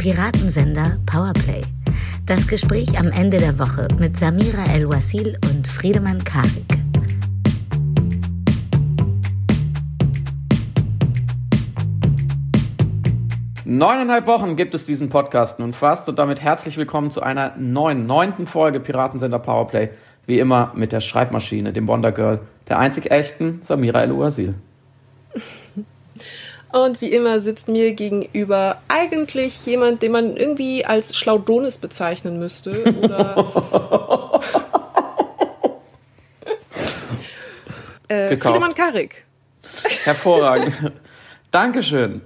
Piratensender Powerplay. Das Gespräch am Ende der Woche mit Samira El-Wasil und Friedemann Karik. Neuneinhalb Wochen gibt es diesen Podcast nun fast und damit herzlich willkommen zu einer neuen, neunten Folge Piratensender Powerplay. Wie immer mit der Schreibmaschine, dem Wonder Girl, der einzig echten Samira El-Uasil. Und wie immer sitzt mir gegenüber eigentlich jemand, den man irgendwie als Schlaudonis bezeichnen müsste. Oder. äh, Friedemann Karik. Hervorragend. Dankeschön.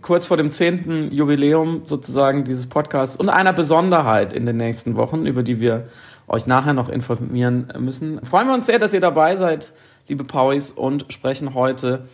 Kurz vor dem zehnten Jubiläum sozusagen dieses Podcasts und einer Besonderheit in den nächsten Wochen, über die wir euch nachher noch informieren müssen. Freuen wir uns sehr, dass ihr dabei seid, liebe Pauis, und sprechen heute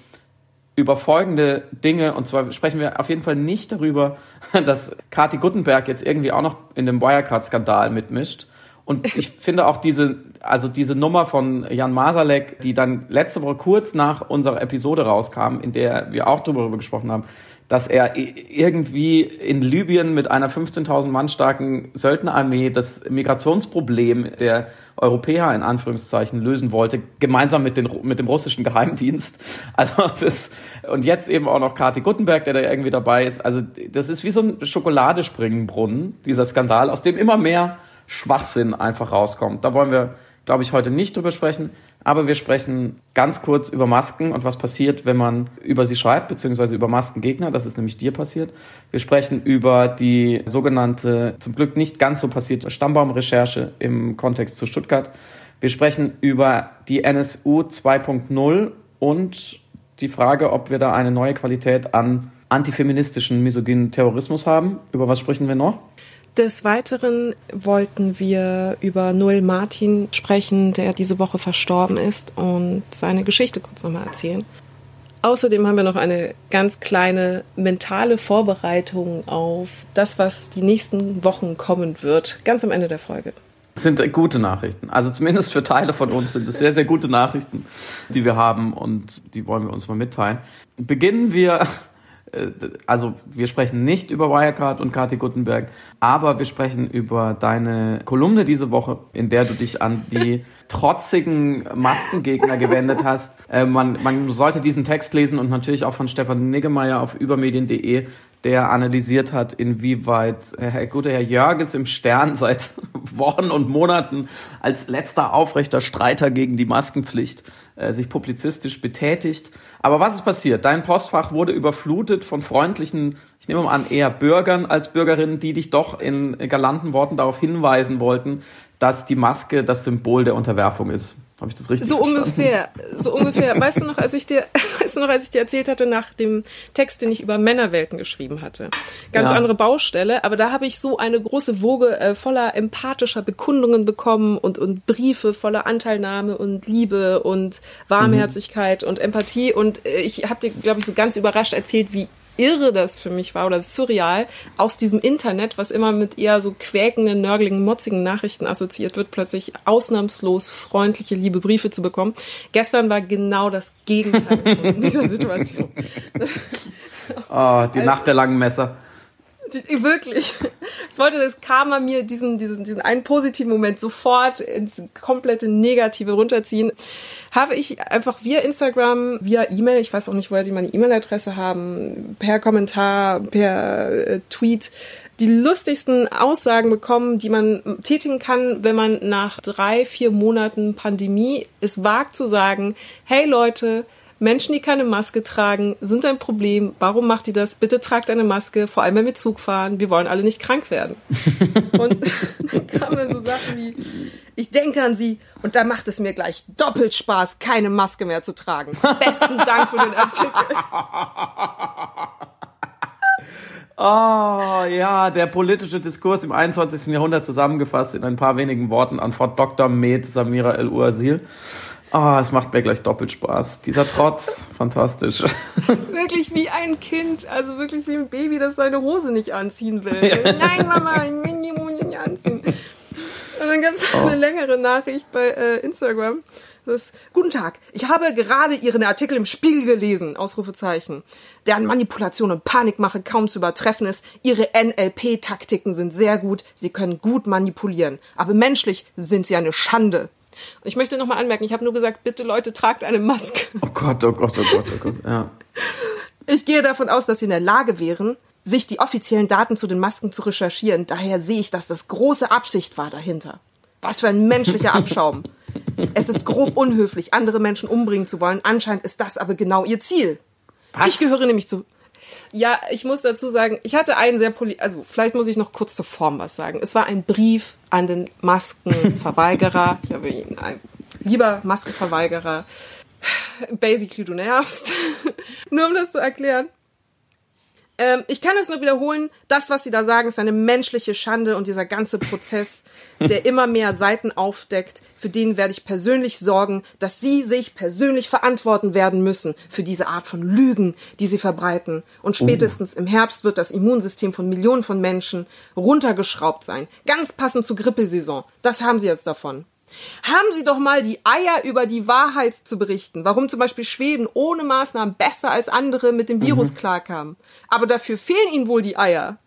über folgende Dinge. Und zwar sprechen wir auf jeden Fall nicht darüber, dass Kati Guttenberg jetzt irgendwie auch noch in dem Wirecard-Skandal mitmischt. Und ich finde auch diese, also diese Nummer von Jan Masalek, die dann letzte Woche kurz nach unserer Episode rauskam, in der wir auch darüber gesprochen haben, dass er irgendwie in Libyen mit einer 15.000 Mann starken Söldnerarmee das Migrationsproblem der Europäer in Anführungszeichen lösen wollte, gemeinsam mit, den, mit dem russischen Geheimdienst. Also das, und jetzt eben auch noch Kati Guttenberg, der da irgendwie dabei ist. Also das ist wie so ein Schokoladespringenbrunnen, dieser Skandal, aus dem immer mehr Schwachsinn einfach rauskommt. Da wollen wir, glaube ich, heute nicht drüber sprechen. Aber wir sprechen ganz kurz über Masken und was passiert, wenn man über sie schreibt, beziehungsweise über Maskengegner. Das ist nämlich dir passiert. Wir sprechen über die sogenannte, zum Glück nicht ganz so passierte Stammbaumrecherche im Kontext zu Stuttgart. Wir sprechen über die NSU 2.0 und die Frage, ob wir da eine neue Qualität an antifeministischen, misogynen Terrorismus haben. Über was sprechen wir noch? Des Weiteren wollten wir über Noel Martin sprechen, der diese Woche verstorben ist und seine Geschichte kurz nochmal erzählen. Außerdem haben wir noch eine ganz kleine mentale Vorbereitung auf das, was die nächsten Wochen kommen wird, ganz am Ende der Folge. Das sind gute Nachrichten. Also zumindest für Teile von uns sind es sehr, sehr gute Nachrichten, die wir haben und die wollen wir uns mal mitteilen. Beginnen wir also wir sprechen nicht über Wirecard und Kati Guttenberg, aber wir sprechen über deine Kolumne diese Woche, in der du dich an die trotzigen Maskengegner gewendet hast. Äh, man, man sollte diesen Text lesen und natürlich auch von Stefan Niggemeier auf übermedien.de, der analysiert hat, inwieweit Herr gute Herr Jörges im Stern seit Wochen und Monaten als letzter aufrechter Streiter gegen die Maskenpflicht äh, sich publizistisch betätigt. Aber was ist passiert? Dein Postfach wurde überflutet von freundlichen, ich nehme mal an, eher Bürgern als Bürgerinnen, die dich doch in galanten Worten darauf hinweisen wollten, dass die Maske das Symbol der Unterwerfung ist. Habe ich das richtig So verstanden? ungefähr, so ungefähr. Weißt du noch, als ich dir, weißt du noch, als ich dir erzählt hatte nach dem Text, den ich über Männerwelten geschrieben hatte. Ganz ja. andere Baustelle, aber da habe ich so eine große Woge äh, voller empathischer Bekundungen bekommen und und Briefe voller Anteilnahme und Liebe und Warmherzigkeit mhm. und Empathie und äh, ich habe dir glaube ich so ganz überrascht erzählt, wie irre das für mich war oder surreal, aus diesem Internet, was immer mit eher so quäkenden, nörgeligen, motzigen Nachrichten assoziiert wird, plötzlich ausnahmslos freundliche, liebe Briefe zu bekommen. Gestern war genau das Gegenteil von dieser Situation. oh, die also, Nacht der langen Messer. Wirklich. Jetzt wollte das Karma mir diesen, diesen, diesen einen positiven Moment sofort ins komplette Negative runterziehen. Habe ich einfach via Instagram, via E-Mail, ich weiß auch nicht, woher die meine E-Mail-Adresse haben, per Kommentar, per äh, Tweet, die lustigsten Aussagen bekommen, die man tätigen kann, wenn man nach drei, vier Monaten Pandemie es wagt zu sagen, hey Leute, Menschen, die keine Maske tragen, sind ein Problem. Warum macht ihr das? Bitte tragt eine Maske, vor allem wenn wir Zug fahren. Wir wollen alle nicht krank werden. und dann kamen so Sachen wie, ich denke an sie und da macht es mir gleich doppelt Spaß, keine Maske mehr zu tragen. Besten Dank für den Artikel. Oh ja, der politische Diskurs im 21. Jahrhundert zusammengefasst in ein paar wenigen Worten an Frau Dr. Med Samira El-Uazil. Oh, es macht mir gleich doppelt Spaß. Dieser Trotz, fantastisch. Wirklich wie ein Kind, also wirklich wie ein Baby, das seine Hose nicht anziehen will. Ja. Nein, Mama, ich will die Hose nicht anziehen. Und dann gab es oh. eine längere Nachricht bei äh, Instagram. Das, Guten Tag, ich habe gerade Ihren Artikel im Spiegel gelesen, Ausrufezeichen. Deren Manipulation und Panikmache kaum zu übertreffen ist. Ihre NLP-Taktiken sind sehr gut, Sie können gut manipulieren. Aber menschlich sind Sie eine Schande. Und ich möchte nochmal anmerken, ich habe nur gesagt, bitte Leute, tragt eine Maske. Oh Gott, oh Gott, oh Gott, oh Gott, ja. Ich gehe davon aus, dass Sie in der Lage wären, sich die offiziellen Daten zu den Masken zu recherchieren. Daher sehe ich, dass das große Absicht war dahinter. Was für ein menschlicher Abschaum. Es ist grob unhöflich, andere Menschen umbringen zu wollen. Anscheinend ist das aber genau ihr Ziel. Was? Ich gehöre nämlich zu. Ja, ich muss dazu sagen, ich hatte einen sehr poli also vielleicht muss ich noch kurz zur Form was sagen. Es war ein Brief an den Maskenverweigerer. ich habe ihn ein lieber Maskenverweigerer. Basically, du nervst. Nur um das zu erklären. Ähm, ich kann es nur wiederholen, das, was Sie da sagen, ist eine menschliche Schande und dieser ganze Prozess, der immer mehr Seiten aufdeckt, für den werde ich persönlich sorgen, dass Sie sich persönlich verantworten werden müssen für diese Art von Lügen, die Sie verbreiten. Und oh. spätestens im Herbst wird das Immunsystem von Millionen von Menschen runtergeschraubt sein. Ganz passend zur Grippesaison. Das haben Sie jetzt davon. Haben Sie doch mal die Eier über die Wahrheit zu berichten, warum zum Beispiel Schweden ohne Maßnahmen besser als andere mit dem Virus mhm. klarkamen. Aber dafür fehlen Ihnen wohl die Eier.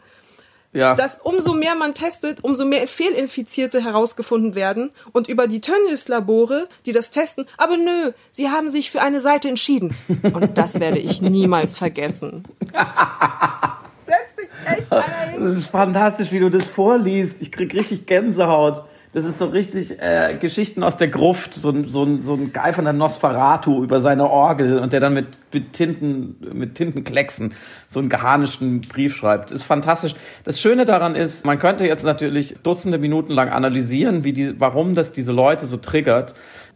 Ja. Dass umso mehr man testet, umso mehr Fehlinfizierte herausgefunden werden und über die Tönnies-Labore, die das testen, aber nö, sie haben sich für eine Seite entschieden. Und das werde ich niemals vergessen. Setz dich echt ein. Das ist fantastisch, wie du das vorliest. Ich krieg richtig Gänsehaut. Das ist so richtig äh, Geschichten aus der Gruft, so, ein so, ein so ein Guy von der Nosferatu über seine Orgel und der dann mit, mit Tinten, mit Tintenklecksen so einen geharnischten Brief schreibt. Ist fantastisch. Das Schöne daran ist, man könnte jetzt natürlich Dutzende Minuten lang analysieren, wie die, warum das diese Leute so triggert.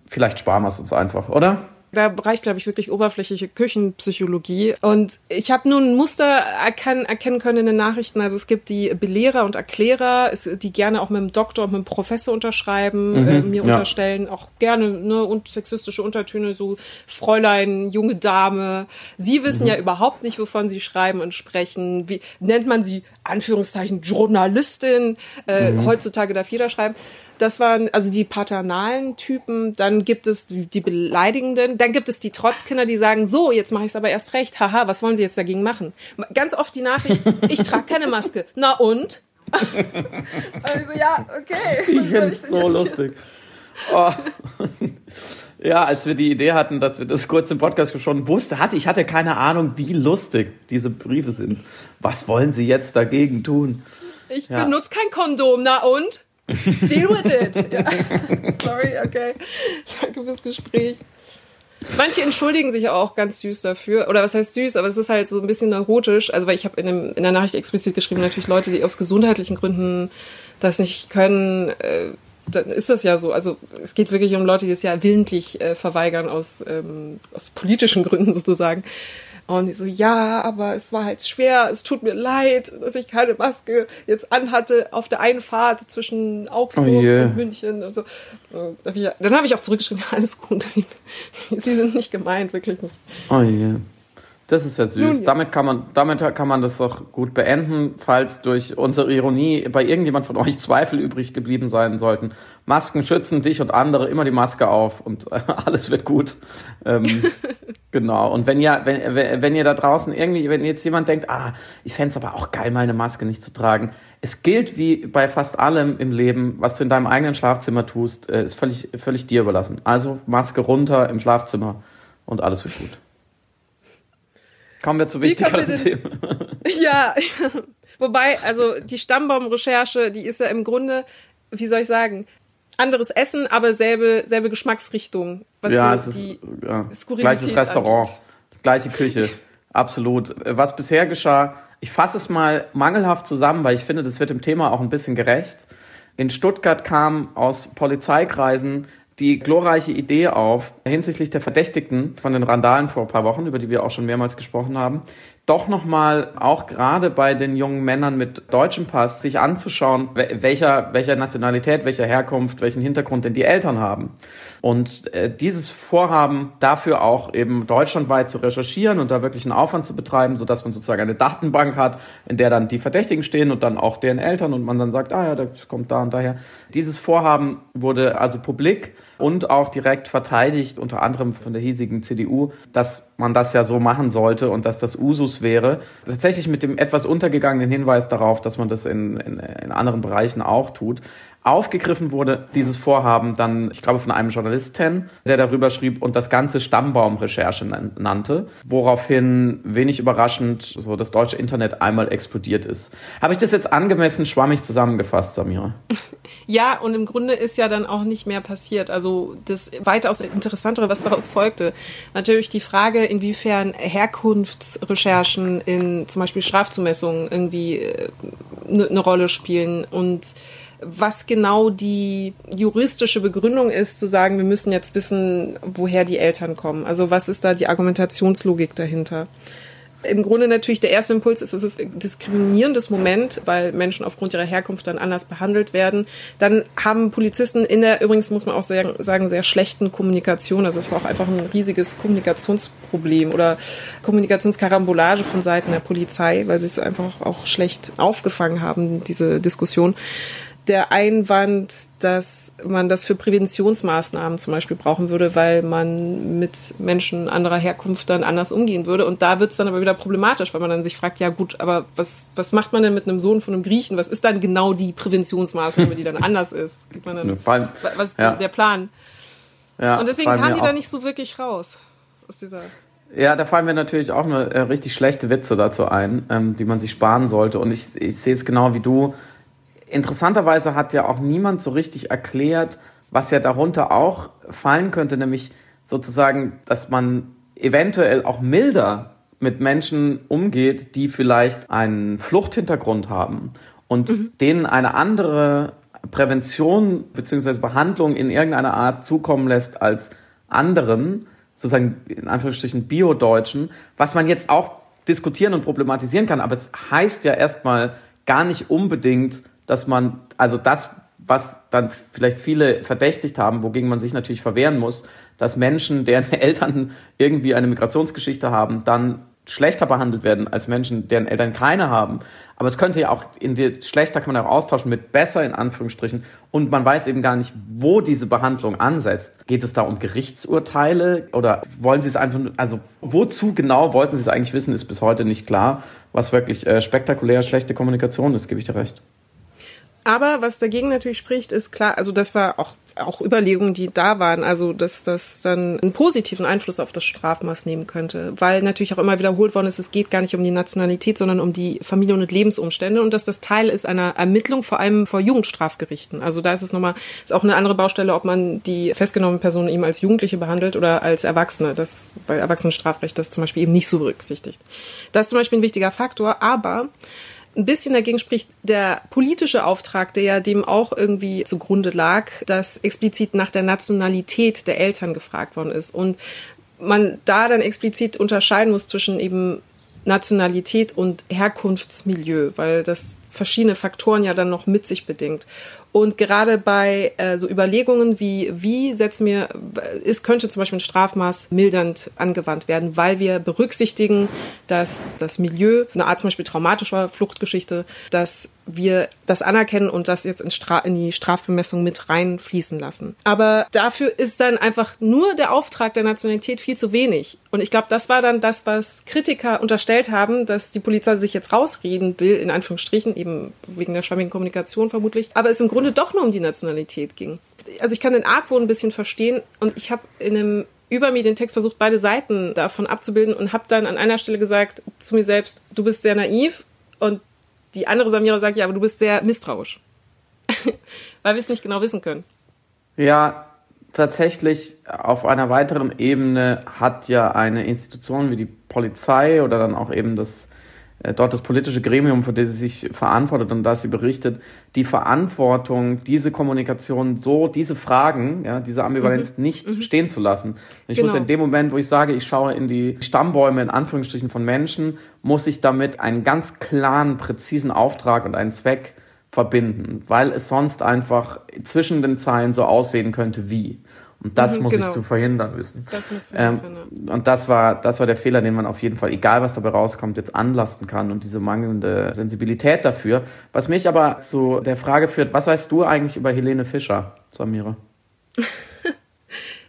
Vielleicht sparen wir es uns einfach, oder? Da reicht, glaube ich, wirklich oberflächliche Küchenpsychologie. Und ich habe nun ein Muster erkennen, erkennen können in den Nachrichten. Also es gibt die Belehrer und Erklärer, die gerne auch mit dem Doktor und mit dem Professor unterschreiben, mhm, äh, mir ja. unterstellen, auch gerne ne, und sexistische Untertöne, so Fräulein, junge Dame. Sie wissen mhm. ja überhaupt nicht, wovon sie schreiben und sprechen. Wie nennt man sie, Anführungszeichen, Journalistin? Äh, mhm. Heutzutage darf jeder schreiben. Das waren also die paternalen Typen. Dann gibt es die beleidigenden. Dann gibt es die Trotzkinder, die sagen, so, jetzt mache ich es aber erst recht. Haha, was wollen Sie jetzt dagegen machen? Ganz oft die Nachricht, ich trage keine Maske. Na und? also ja, okay. Ich finde es so lustig. Oh. Ja, als wir die Idee hatten, dass wir das kurz im Podcast schon wusste, hatte ich hatte keine Ahnung, wie lustig diese Briefe sind. Was wollen Sie jetzt dagegen tun? Ich ja. benutze kein Kondom, na und? Deal with it. Ja. Sorry, okay. Danke fürs Gespräch. Manche entschuldigen sich auch ganz süß dafür. Oder was heißt süß, aber es ist halt so ein bisschen neurotisch. Also, weil ich habe in, in der Nachricht explizit geschrieben, natürlich Leute, die aus gesundheitlichen Gründen das nicht können, äh, dann ist das ja so. Also es geht wirklich um Leute, die es ja willentlich äh, verweigern aus, ähm, aus politischen Gründen sozusagen. Und ich so, ja, aber es war halt schwer, es tut mir leid, dass ich keine Maske jetzt anhatte auf der Einfahrt zwischen Augsburg oh yeah. und München und so. Dann habe ich auch zurückgeschrieben, ja, alles gut. Sie sind nicht gemeint, wirklich nicht. Oh yeah. Das ist ja süß. Nun, ja. Damit kann man, damit kann man das auch gut beenden, falls durch unsere Ironie bei irgendjemand von euch Zweifel übrig geblieben sein sollten. Masken schützen dich und andere immer die Maske auf und äh, alles wird gut. Ähm, genau. Und wenn ihr, wenn, wenn ihr da draußen irgendwie, wenn jetzt jemand denkt, ah, ich fände aber auch geil, mal eine Maske nicht zu tragen. Es gilt wie bei fast allem im Leben, was du in deinem eigenen Schlafzimmer tust, äh, ist völlig, völlig dir überlassen. Also Maske runter im Schlafzimmer und alles wird gut. Kommen wir zu wichtigeren Themen. Ja, wobei, also die Stammbaumrecherche, die ist ja im Grunde, wie soll ich sagen, anderes Essen, aber selbe, selbe Geschmacksrichtung. Was ja, so es ist ja, gleiches Restaurant, angeht. gleiche Küche, absolut. Was bisher geschah, ich fasse es mal mangelhaft zusammen, weil ich finde, das wird dem Thema auch ein bisschen gerecht. In Stuttgart kam aus Polizeikreisen die glorreiche Idee auf, hinsichtlich der Verdächtigten von den Randalen vor ein paar Wochen, über die wir auch schon mehrmals gesprochen haben, doch nochmal auch gerade bei den jungen Männern mit deutschem Pass sich anzuschauen, welcher, welcher Nationalität, welcher Herkunft, welchen Hintergrund denn die Eltern haben. Und äh, dieses Vorhaben dafür auch eben deutschlandweit zu recherchieren und da wirklich einen Aufwand zu betreiben, sodass man sozusagen eine Datenbank hat, in der dann die Verdächtigen stehen und dann auch deren Eltern und man dann sagt, ah ja, das kommt da und daher. Dieses Vorhaben wurde also publik und auch direkt verteidigt, unter anderem von der hiesigen CDU, dass man das ja so machen sollte und dass das Usus wäre. Tatsächlich mit dem etwas untergegangenen Hinweis darauf, dass man das in, in, in anderen Bereichen auch tut aufgegriffen wurde, dieses Vorhaben dann, ich glaube, von einem Journalisten, der darüber schrieb und das ganze Stammbaumrecherche nannte, woraufhin wenig überraschend so das deutsche Internet einmal explodiert ist. Habe ich das jetzt angemessen schwammig zusammengefasst, Samira? Ja, und im Grunde ist ja dann auch nicht mehr passiert. Also das weitaus interessantere, was daraus folgte, natürlich die Frage, inwiefern Herkunftsrecherchen in zum Beispiel Strafzumessungen irgendwie eine äh, ne Rolle spielen und was genau die juristische Begründung ist, zu sagen, wir müssen jetzt wissen, woher die Eltern kommen. Also was ist da die Argumentationslogik dahinter? Im Grunde natürlich der erste Impuls ist, es ist ein diskriminierendes Moment, weil Menschen aufgrund ihrer Herkunft dann anders behandelt werden. Dann haben Polizisten in der, übrigens muss man auch sagen, sagen sehr schlechten Kommunikation, also es war auch einfach ein riesiges Kommunikationsproblem oder Kommunikationskarambolage von Seiten der Polizei, weil sie es einfach auch schlecht aufgefangen haben, diese Diskussion der Einwand, dass man das für Präventionsmaßnahmen zum Beispiel brauchen würde, weil man mit Menschen anderer Herkunft dann anders umgehen würde. Und da wird es dann aber wieder problematisch, weil man dann sich fragt, ja gut, aber was, was macht man denn mit einem Sohn von einem Griechen? Was ist dann genau die Präventionsmaßnahme, die dann anders ist? Geht man dann, allem, was ist ja. der Plan? Ja, Und deswegen kamen die da nicht so wirklich raus aus dieser ja, da fallen mir natürlich auch eine äh, richtig schlechte Witze dazu ein, ähm, die man sich sparen sollte. Und ich, ich sehe es genau wie du interessanterweise hat ja auch niemand so richtig erklärt, was ja darunter auch fallen könnte, nämlich sozusagen, dass man eventuell auch milder mit Menschen umgeht, die vielleicht einen Fluchthintergrund haben und mhm. denen eine andere Prävention bzw. Behandlung in irgendeiner Art zukommen lässt als anderen, sozusagen in Anführungsstrichen Bio-Deutschen, was man jetzt auch diskutieren und problematisieren kann, aber es heißt ja erstmal gar nicht unbedingt, dass man, also das, was dann vielleicht viele verdächtigt haben, wogegen man sich natürlich verwehren muss, dass Menschen, deren Eltern irgendwie eine Migrationsgeschichte haben, dann schlechter behandelt werden als Menschen, deren Eltern keine haben. Aber es könnte ja auch in die schlechter kann man auch austauschen mit besser in Anführungsstrichen und man weiß eben gar nicht, wo diese Behandlung ansetzt. Geht es da um Gerichtsurteile oder wollen Sie es einfach also wozu genau wollten Sie es eigentlich wissen, ist bis heute nicht klar, was wirklich äh, spektakulär schlechte Kommunikation ist, gebe ich dir recht. Aber was dagegen natürlich spricht, ist klar, also das war auch, auch Überlegungen, die da waren, also dass das dann einen positiven Einfluss auf das Strafmaß nehmen könnte, weil natürlich auch immer wiederholt worden ist, es geht gar nicht um die Nationalität, sondern um die Familien- und Lebensumstände und dass das Teil ist einer Ermittlung, vor allem vor Jugendstrafgerichten. Also da ist es nochmal, ist auch eine andere Baustelle, ob man die festgenommene Person eben als Jugendliche behandelt oder als Erwachsene. Das bei Erwachsenenstrafrecht das zum Beispiel eben nicht so berücksichtigt. Das ist zum Beispiel ein wichtiger Faktor, aber ein bisschen dagegen spricht der politische Auftrag, der ja dem auch irgendwie zugrunde lag, dass explizit nach der Nationalität der Eltern gefragt worden ist und man da dann explizit unterscheiden muss zwischen eben Nationalität und Herkunftsmilieu, weil das verschiedene Faktoren ja dann noch mit sich bedingt. Und gerade bei äh, so Überlegungen wie, wie setzen wir, es könnte zum Beispiel ein Strafmaß mildernd angewandt werden, weil wir berücksichtigen, dass das Milieu, eine Art zum Beispiel traumatischer Fluchtgeschichte, dass wir das anerkennen und das jetzt in, Stra in die Strafbemessung mit reinfließen lassen. Aber dafür ist dann einfach nur der Auftrag der Nationalität viel zu wenig. Und ich glaube, das war dann das, was Kritiker unterstellt haben, dass die Polizei sich jetzt rausreden will, in Anführungsstrichen, eben wegen der schwammigen Kommunikation vermutlich, aber es im Grunde doch nur um die Nationalität ging. Also ich kann den Argwohn ein bisschen verstehen und ich habe in einem Übermedientext versucht, beide Seiten davon abzubilden und habe dann an einer Stelle gesagt zu mir selbst, du bist sehr naiv und die andere Samira sagt, ja, aber du bist sehr misstrauisch. Weil wir es nicht genau wissen können. Ja, tatsächlich auf einer weiteren Ebene hat ja eine Institution wie die Polizei oder dann auch eben das dort das politische Gremium, für das sie sich verantwortet und das sie berichtet, die Verantwortung, diese Kommunikation so, diese Fragen, ja, diese Ambivalenz mhm. nicht mhm. stehen zu lassen. Ich genau. muss in dem Moment, wo ich sage, ich schaue in die Stammbäume in Anführungsstrichen von Menschen, muss ich damit einen ganz klaren, präzisen Auftrag und einen Zweck verbinden, weil es sonst einfach zwischen den Zeilen so aussehen könnte wie. Und das mhm, muss genau. ich zu verhindern wissen. Das muss ähm, ja. Und das war, das war der Fehler, den man auf jeden Fall, egal was dabei rauskommt, jetzt anlasten kann und diese mangelnde Sensibilität dafür. Was mich aber zu der Frage führt, was weißt du eigentlich über Helene Fischer, Samira?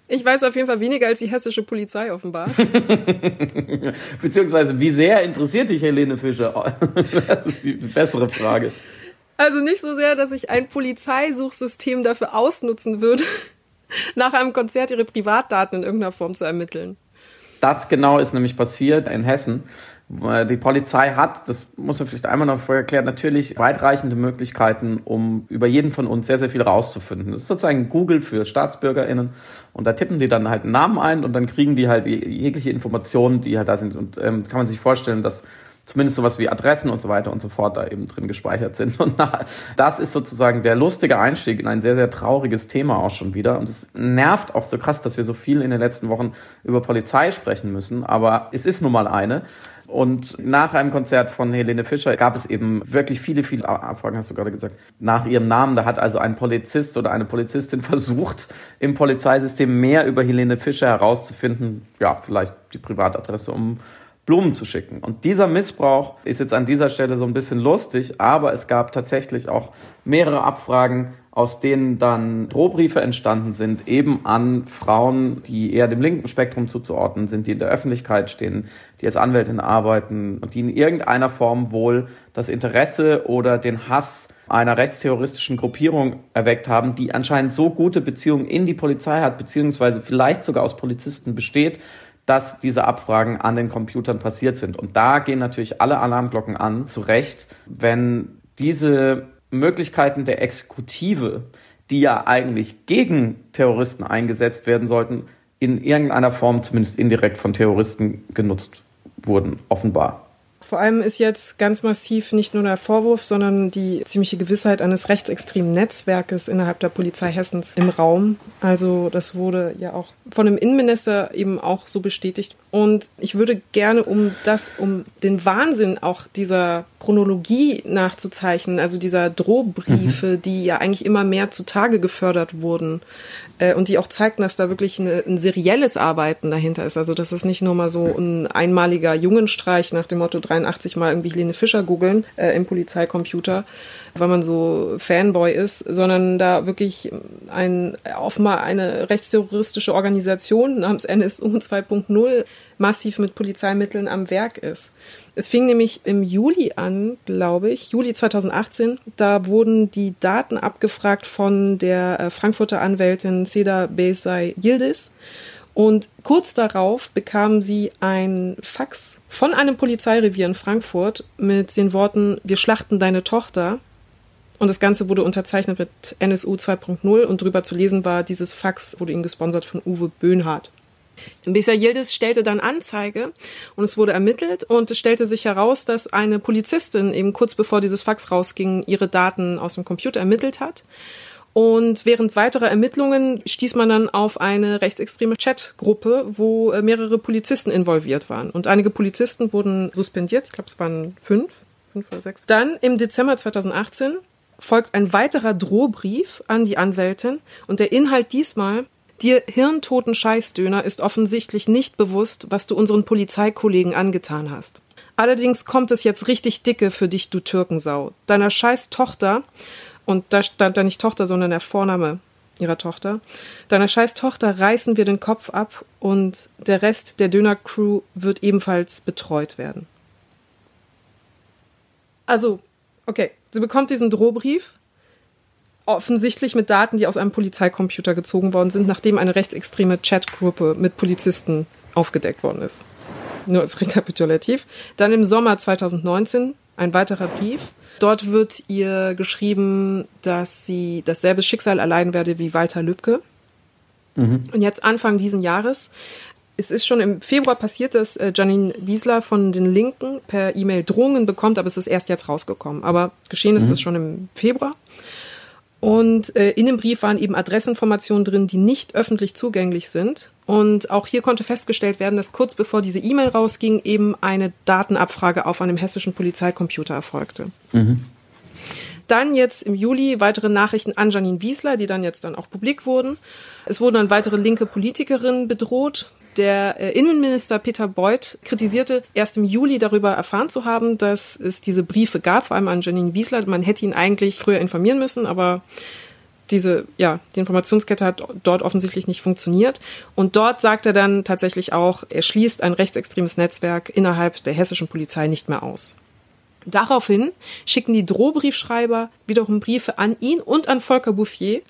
Ich weiß auf jeden Fall weniger als die hessische Polizei offenbar. Beziehungsweise, wie sehr interessiert dich Helene Fischer? das ist die bessere Frage. Also nicht so sehr, dass ich ein Polizeisuchsystem dafür ausnutzen würde, nach einem Konzert ihre Privatdaten in irgendeiner Form zu ermitteln. Das genau ist nämlich passiert in Hessen. Die Polizei hat, das muss man vielleicht einmal noch vorher erklären, natürlich weitreichende Möglichkeiten, um über jeden von uns sehr, sehr viel rauszufinden. Das ist sozusagen Google für StaatsbürgerInnen. Und da tippen die dann halt einen Namen ein und dann kriegen die halt jegliche Informationen, die halt da sind. Und ähm, kann man sich vorstellen, dass zumindest sowas wie Adressen und so weiter und so fort da eben drin gespeichert sind. Und das ist sozusagen der lustige Einstieg in ein sehr, sehr trauriges Thema auch schon wieder. Und es nervt auch so krass, dass wir so viel in den letzten Wochen über Polizei sprechen müssen. Aber es ist nun mal eine. Und nach einem Konzert von Helene Fischer gab es eben wirklich viele, viele Abfragen, hast du gerade gesagt, nach ihrem Namen. Da hat also ein Polizist oder eine Polizistin versucht, im Polizeisystem mehr über Helene Fischer herauszufinden. Ja, vielleicht die Privatadresse, um Blumen zu schicken. Und dieser Missbrauch ist jetzt an dieser Stelle so ein bisschen lustig, aber es gab tatsächlich auch mehrere Abfragen, aus denen dann Drohbriefe entstanden sind, eben an Frauen, die eher dem linken Spektrum zuzuordnen sind, die in der Öffentlichkeit stehen, die als Anwältin arbeiten und die in irgendeiner Form wohl das Interesse oder den Hass einer rechtsterroristischen Gruppierung erweckt haben, die anscheinend so gute Beziehungen in die Polizei hat, beziehungsweise vielleicht sogar aus Polizisten besteht, dass diese Abfragen an den Computern passiert sind. Und da gehen natürlich alle Alarmglocken an, zu Recht, wenn diese Möglichkeiten der Exekutive, die ja eigentlich gegen Terroristen eingesetzt werden sollten, in irgendeiner Form zumindest indirekt von Terroristen genutzt wurden, offenbar. Vor allem ist jetzt ganz massiv nicht nur der Vorwurf, sondern die ziemliche Gewissheit eines rechtsextremen Netzwerkes innerhalb der Polizei Hessens im Raum. Also das wurde ja auch von dem Innenminister eben auch so bestätigt. Und ich würde gerne, um das, um den Wahnsinn auch dieser Chronologie nachzuzeichnen, also dieser Drohbriefe, mhm. die ja eigentlich immer mehr zutage gefördert wurden, äh, und die auch zeigten, dass da wirklich eine, ein serielles Arbeiten dahinter ist. Also dass es nicht nur mal so ein einmaliger Jungenstreich nach dem Motto 83 mal irgendwie Helene Fischer googeln äh, im Polizeicomputer, weil man so Fanboy ist, sondern da wirklich ein offenbar eine rechtsterroristische Organisation namens NSU 2.0 massiv mit Polizeimitteln am Werk ist. Es fing nämlich im Juli an, glaube ich, Juli 2018. Da wurden die Daten abgefragt von der äh, Frankfurter Anwältin Seda Besay Yildiz. Und kurz darauf bekam sie ein Fax von einem Polizeirevier in Frankfurt mit den Worten, wir schlachten deine Tochter. Und das Ganze wurde unterzeichnet mit NSU 2.0 und drüber zu lesen war, dieses Fax wurde ihnen gesponsert von Uwe Böhnhardt. Bisa Yildiz stellte dann Anzeige und es wurde ermittelt und es stellte sich heraus, dass eine Polizistin eben kurz bevor dieses Fax rausging, ihre Daten aus dem Computer ermittelt hat. Und während weiterer Ermittlungen stieß man dann auf eine rechtsextreme Chatgruppe, wo äh, mehrere Polizisten involviert waren. Und einige Polizisten wurden suspendiert. Ich glaube, es waren fünf, fünf oder sechs. Dann im Dezember 2018 folgt ein weiterer Drohbrief an die Anwältin und der Inhalt diesmal Dir hirntoten Scheißdöner ist offensichtlich nicht bewusst, was du unseren Polizeikollegen angetan hast. Allerdings kommt es jetzt richtig dicke für dich, du Türkensau. Deiner scheiß Tochter, und da stand da nicht Tochter, sondern der Vorname ihrer Tochter, deiner scheiß Tochter reißen wir den Kopf ab und der Rest der Döner-Crew wird ebenfalls betreut werden. Also, okay, sie bekommt diesen Drohbrief offensichtlich mit Daten, die aus einem Polizeicomputer gezogen worden sind, nachdem eine rechtsextreme Chatgruppe mit Polizisten aufgedeckt worden ist. Nur als Rekapitulativ. Dann im Sommer 2019 ein weiterer Brief. Dort wird ihr geschrieben, dass sie dasselbe Schicksal erleiden werde wie Walter Lübcke. Mhm. Und jetzt Anfang diesen Jahres es ist schon im Februar passiert, dass äh, Janine Wiesler von den Linken per E-Mail Drohungen bekommt, aber es ist erst jetzt rausgekommen. Aber geschehen ist es mhm. schon im Februar. Und äh, in dem Brief waren eben Adressinformationen drin, die nicht öffentlich zugänglich sind. Und auch hier konnte festgestellt werden, dass kurz bevor diese E-Mail rausging, eben eine Datenabfrage auf einem hessischen Polizeicomputer erfolgte. Mhm. Dann jetzt im Juli weitere Nachrichten an Janine Wiesler, die dann jetzt dann auch publik wurden. Es wurden dann weitere linke Politikerinnen bedroht. Der äh, Innenminister Peter Beuth kritisierte erst im Juli darüber erfahren zu haben, dass es diese Briefe gab, vor allem an Janine Wiesler. Man hätte ihn eigentlich früher informieren müssen, aber diese, ja, die Informationskette hat dort offensichtlich nicht funktioniert. Und dort sagt er dann tatsächlich auch, er schließt ein rechtsextremes Netzwerk innerhalb der hessischen Polizei nicht mehr aus. Daraufhin schicken die Drohbriefschreiber wiederum Briefe an ihn und an Volker Bouffier,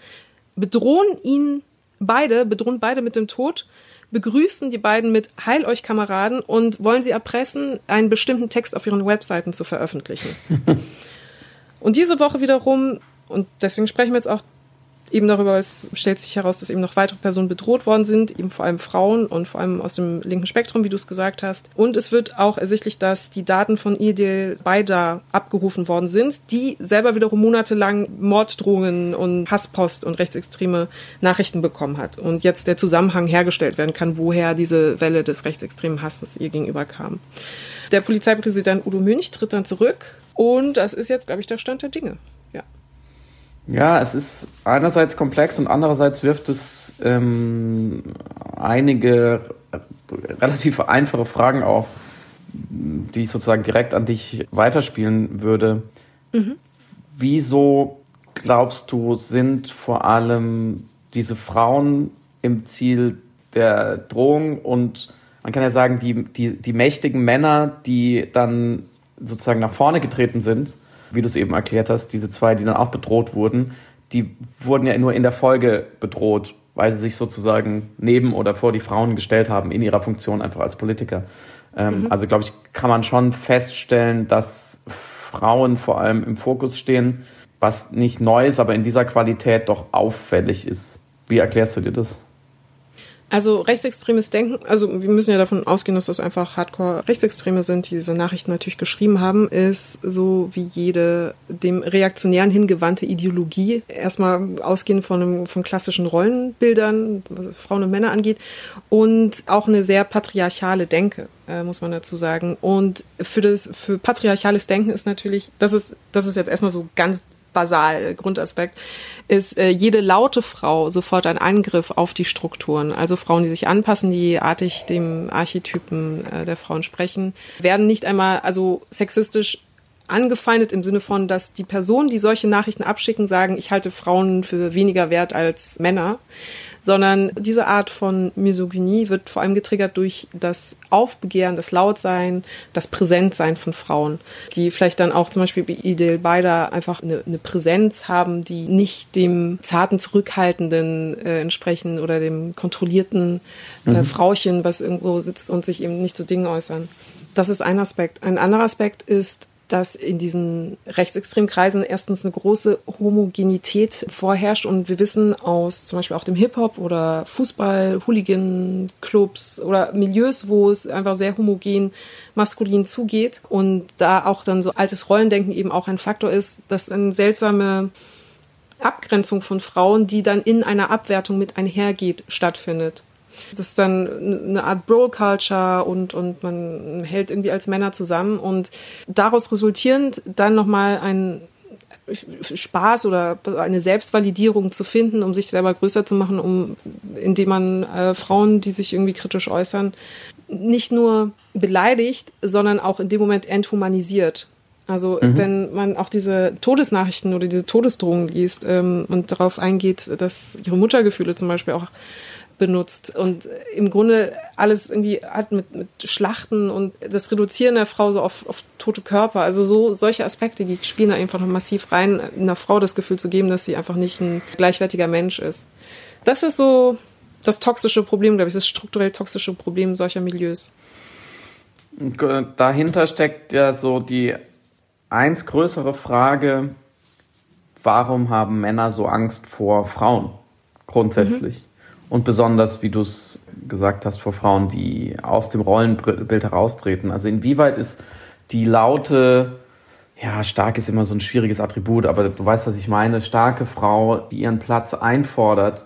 bedrohen ihn beide, bedrohen beide mit dem Tod, begrüßen die beiden mit Heil euch Kameraden und wollen sie erpressen, einen bestimmten Text auf ihren Webseiten zu veröffentlichen. und diese Woche wiederum, und deswegen sprechen wir jetzt auch eben darüber es stellt sich heraus, dass eben noch weitere Personen bedroht worden sind, eben vor allem Frauen und vor allem aus dem linken Spektrum, wie du es gesagt hast. Und es wird auch ersichtlich, dass die Daten von Idil Baida abgerufen worden sind, die selber wiederum monatelang Morddrohungen und Hasspost und rechtsextreme Nachrichten bekommen hat. Und jetzt der Zusammenhang hergestellt werden kann, woher diese Welle des rechtsextremen Hasses ihr gegenüber kam. Der Polizeipräsident Udo Münch tritt dann zurück und das ist jetzt, glaube ich, der Stand der Dinge. Ja, es ist einerseits komplex und andererseits wirft es ähm, einige relativ einfache Fragen auf, die ich sozusagen direkt an dich weiterspielen würde. Mhm. Wieso glaubst du, sind vor allem diese Frauen im Ziel der Drohung und man kann ja sagen, die, die, die mächtigen Männer, die dann sozusagen nach vorne getreten sind, wie du es eben erklärt hast, diese zwei, die dann auch bedroht wurden, die wurden ja nur in der Folge bedroht, weil sie sich sozusagen neben oder vor die Frauen gestellt haben in ihrer Funktion einfach als Politiker. Ähm, mhm. Also glaube ich, kann man schon feststellen, dass Frauen vor allem im Fokus stehen, was nicht neu ist, aber in dieser Qualität doch auffällig ist. Wie erklärst du dir das? Also rechtsextremes Denken, also wir müssen ja davon ausgehen, dass das einfach Hardcore-Rechtsextreme sind, die diese Nachrichten natürlich geschrieben haben, ist so wie jede dem Reaktionären hingewandte Ideologie, erstmal ausgehend von, einem, von klassischen Rollenbildern, was Frauen und Männer angeht, und auch eine sehr patriarchale Denke äh, muss man dazu sagen. Und für das, für patriarchales Denken ist natürlich, das ist, das ist jetzt erstmal so ganz basal, Grundaspekt, ist äh, jede laute Frau sofort ein Angriff auf die Strukturen. Also Frauen, die sich anpassen, die artig dem Archetypen äh, der Frauen sprechen, werden nicht einmal also sexistisch angefeindet im Sinne von, dass die Personen, die solche Nachrichten abschicken, sagen, ich halte Frauen für weniger wert als Männer, sondern diese Art von Misogynie wird vor allem getriggert durch das Aufbegehren, das Lautsein, das Präsentsein von Frauen, die vielleicht dann auch zum Beispiel wie Idil Beider einfach eine, eine Präsenz haben, die nicht dem zarten, zurückhaltenden äh, entsprechen oder dem kontrollierten äh, mhm. Frauchen, was irgendwo sitzt und sich eben nicht zu Dingen äußern. Das ist ein Aspekt. Ein anderer Aspekt ist, dass in diesen rechtsextremen Kreisen erstens eine große Homogenität vorherrscht und wir wissen aus zum Beispiel auch dem Hip-Hop oder Fußball, Hooligan-Clubs oder Milieus, wo es einfach sehr homogen maskulin zugeht und da auch dann so altes Rollendenken eben auch ein Faktor ist, dass eine seltsame Abgrenzung von Frauen, die dann in einer Abwertung mit einhergeht, stattfindet. Das ist dann eine Art Bro-Culture und, und man hält irgendwie als Männer zusammen und daraus resultierend dann nochmal ein Spaß oder eine Selbstvalidierung zu finden, um sich selber größer zu machen, um indem man äh, Frauen, die sich irgendwie kritisch äußern, nicht nur beleidigt, sondern auch in dem Moment enthumanisiert. Also mhm. wenn man auch diese Todesnachrichten oder diese Todesdrohungen liest ähm, und darauf eingeht, dass ihre Muttergefühle zum Beispiel auch benutzt und im Grunde alles irgendwie hat mit, mit Schlachten und das Reduzieren der Frau so auf, auf tote Körper. Also so solche Aspekte, die spielen da einfach noch massiv rein, einer Frau das Gefühl zu geben, dass sie einfach nicht ein gleichwertiger Mensch ist. Das ist so das toxische Problem, glaube ich, das strukturell toxische Problem solcher Milieus. Dahinter steckt ja so die eins größere Frage, warum haben Männer so Angst vor Frauen grundsätzlich? Mhm. Und besonders, wie du es gesagt hast, vor Frauen, die aus dem Rollenbild heraustreten. Also inwieweit ist die laute, ja, stark ist immer so ein schwieriges Attribut, aber du weißt, was ich meine, starke Frau, die ihren Platz einfordert,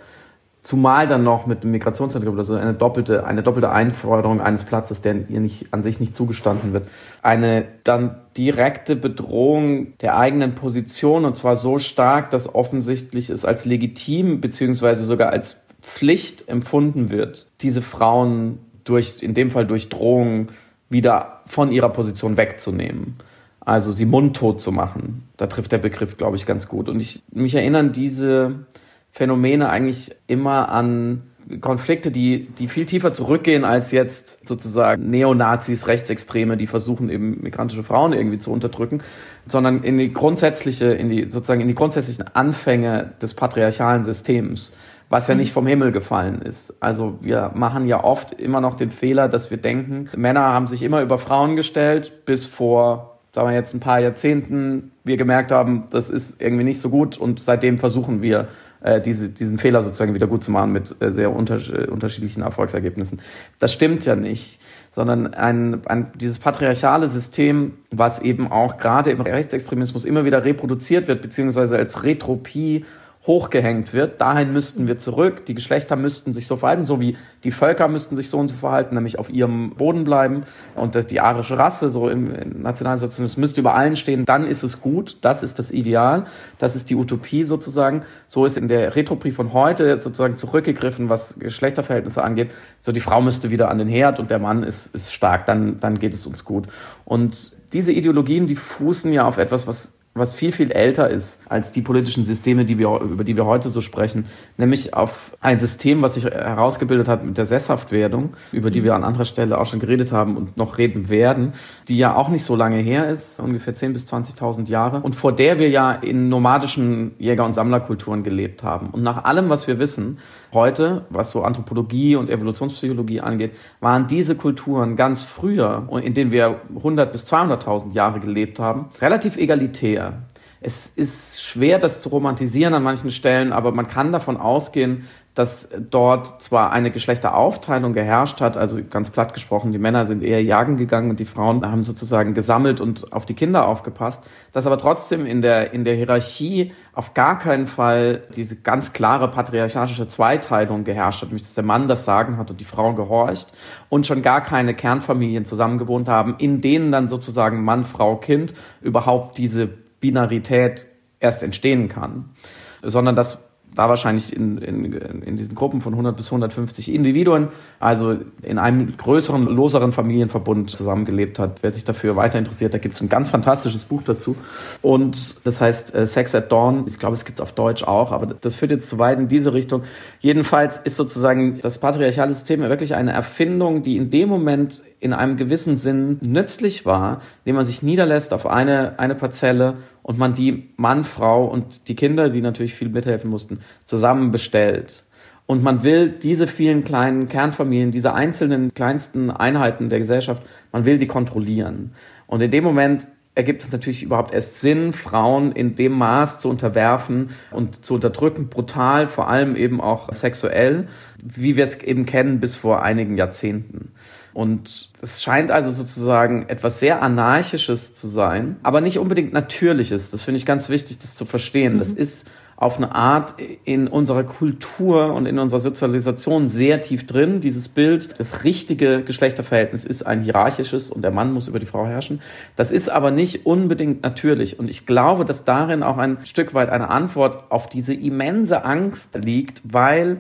zumal dann noch mit dem Migrationshintergrund, also eine doppelte, eine doppelte Einforderung eines Platzes, der ihr nicht, an sich nicht zugestanden wird. Eine dann direkte Bedrohung der eigenen Position und zwar so stark, dass offensichtlich es als legitim beziehungsweise sogar als Pflicht empfunden wird, diese Frauen durch, in dem Fall durch Drohungen, wieder von ihrer Position wegzunehmen. Also sie mundtot zu machen. Da trifft der Begriff, glaube ich, ganz gut. Und ich mich erinnern diese Phänomene eigentlich immer an Konflikte, die, die viel tiefer zurückgehen als jetzt sozusagen Neonazis, Rechtsextreme, die versuchen eben migrantische Frauen irgendwie zu unterdrücken, sondern in die grundsätzliche, in die sozusagen in die grundsätzlichen Anfänge des patriarchalen Systems was ja nicht vom Himmel gefallen ist. Also wir machen ja oft immer noch den Fehler, dass wir denken, Männer haben sich immer über Frauen gestellt, bis vor, sagen wir jetzt ein paar Jahrzehnten, wir gemerkt haben, das ist irgendwie nicht so gut und seitdem versuchen wir, äh, diese, diesen Fehler sozusagen wieder gut zu machen mit äh, sehr unter, unterschiedlichen Erfolgsergebnissen. Das stimmt ja nicht sondern ein, ein, dieses patriarchale System, was eben auch gerade im Rechtsextremismus immer wieder reproduziert wird, beziehungsweise als Retropie hochgehängt wird. Dahin müssten wir zurück. Die Geschlechter müssten sich so verhalten, so wie die Völker müssten sich so und so verhalten, nämlich auf ihrem Boden bleiben. Und die arische Rasse, so im, Nationalsozialismus, müsste über allen stehen. Dann ist es gut. Das ist das Ideal. Das ist die Utopie sozusagen. So ist in der Retroprie von heute sozusagen zurückgegriffen, was Geschlechterverhältnisse angeht. So die Frau müsste wieder an den Herd und der Mann ist, ist stark. Dann, dann geht es uns gut. Und diese Ideologien, die fußen ja auf etwas, was was viel, viel älter ist als die politischen Systeme, die wir, über die wir heute so sprechen, nämlich auf ein System, was sich herausgebildet hat mit der Sesshaftwerdung, über die wir an anderer Stelle auch schon geredet haben und noch reden werden, die ja auch nicht so lange her ist, ungefähr 10.000 bis 20.000 Jahre und vor der wir ja in nomadischen Jäger- und Sammlerkulturen gelebt haben. Und nach allem, was wir wissen, heute, was so Anthropologie und Evolutionspsychologie angeht, waren diese Kulturen ganz früher, in denen wir 100 bis 200.000 Jahre gelebt haben, relativ egalitär. Es ist schwer, das zu romantisieren an manchen Stellen, aber man kann davon ausgehen, dass dort zwar eine Geschlechteraufteilung geherrscht hat, also ganz platt gesprochen, die Männer sind eher jagen gegangen und die Frauen haben sozusagen gesammelt und auf die Kinder aufgepasst, dass aber trotzdem in der, in der Hierarchie auf gar keinen Fall diese ganz klare patriarchalische Zweiteilung geherrscht hat, nämlich dass der Mann das Sagen hat und die Frau gehorcht und schon gar keine Kernfamilien zusammengewohnt haben, in denen dann sozusagen Mann, Frau, Kind überhaupt diese Binarität erst entstehen kann, sondern dass da wahrscheinlich in, in, in diesen Gruppen von 100 bis 150 Individuen, also in einem größeren, loseren Familienverbund zusammengelebt hat. Wer sich dafür weiter interessiert, da gibt es ein ganz fantastisches Buch dazu. Und das heißt äh, Sex at Dawn. Ich glaube, es gibt es auf Deutsch auch, aber das führt jetzt zu weit in diese Richtung. Jedenfalls ist sozusagen das patriarchale System wirklich eine Erfindung, die in dem Moment in einem gewissen Sinn nützlich war, indem man sich niederlässt auf eine, eine Parzelle und man die Mann, Frau und die Kinder, die natürlich viel mithelfen mussten, zusammen bestellt. Und man will diese vielen kleinen Kernfamilien, diese einzelnen kleinsten Einheiten der Gesellschaft, man will die kontrollieren. Und in dem Moment ergibt es natürlich überhaupt erst Sinn, Frauen in dem Maß zu unterwerfen und zu unterdrücken, brutal, vor allem eben auch sexuell, wie wir es eben kennen bis vor einigen Jahrzehnten. Und es scheint also sozusagen etwas sehr Anarchisches zu sein, aber nicht unbedingt Natürliches. Das finde ich ganz wichtig, das zu verstehen. Mhm. Das ist auf eine Art in unserer Kultur und in unserer Sozialisation sehr tief drin. Dieses Bild, das richtige Geschlechterverhältnis ist ein hierarchisches und der Mann muss über die Frau herrschen. Das ist aber nicht unbedingt natürlich. Und ich glaube, dass darin auch ein Stück weit eine Antwort auf diese immense Angst liegt, weil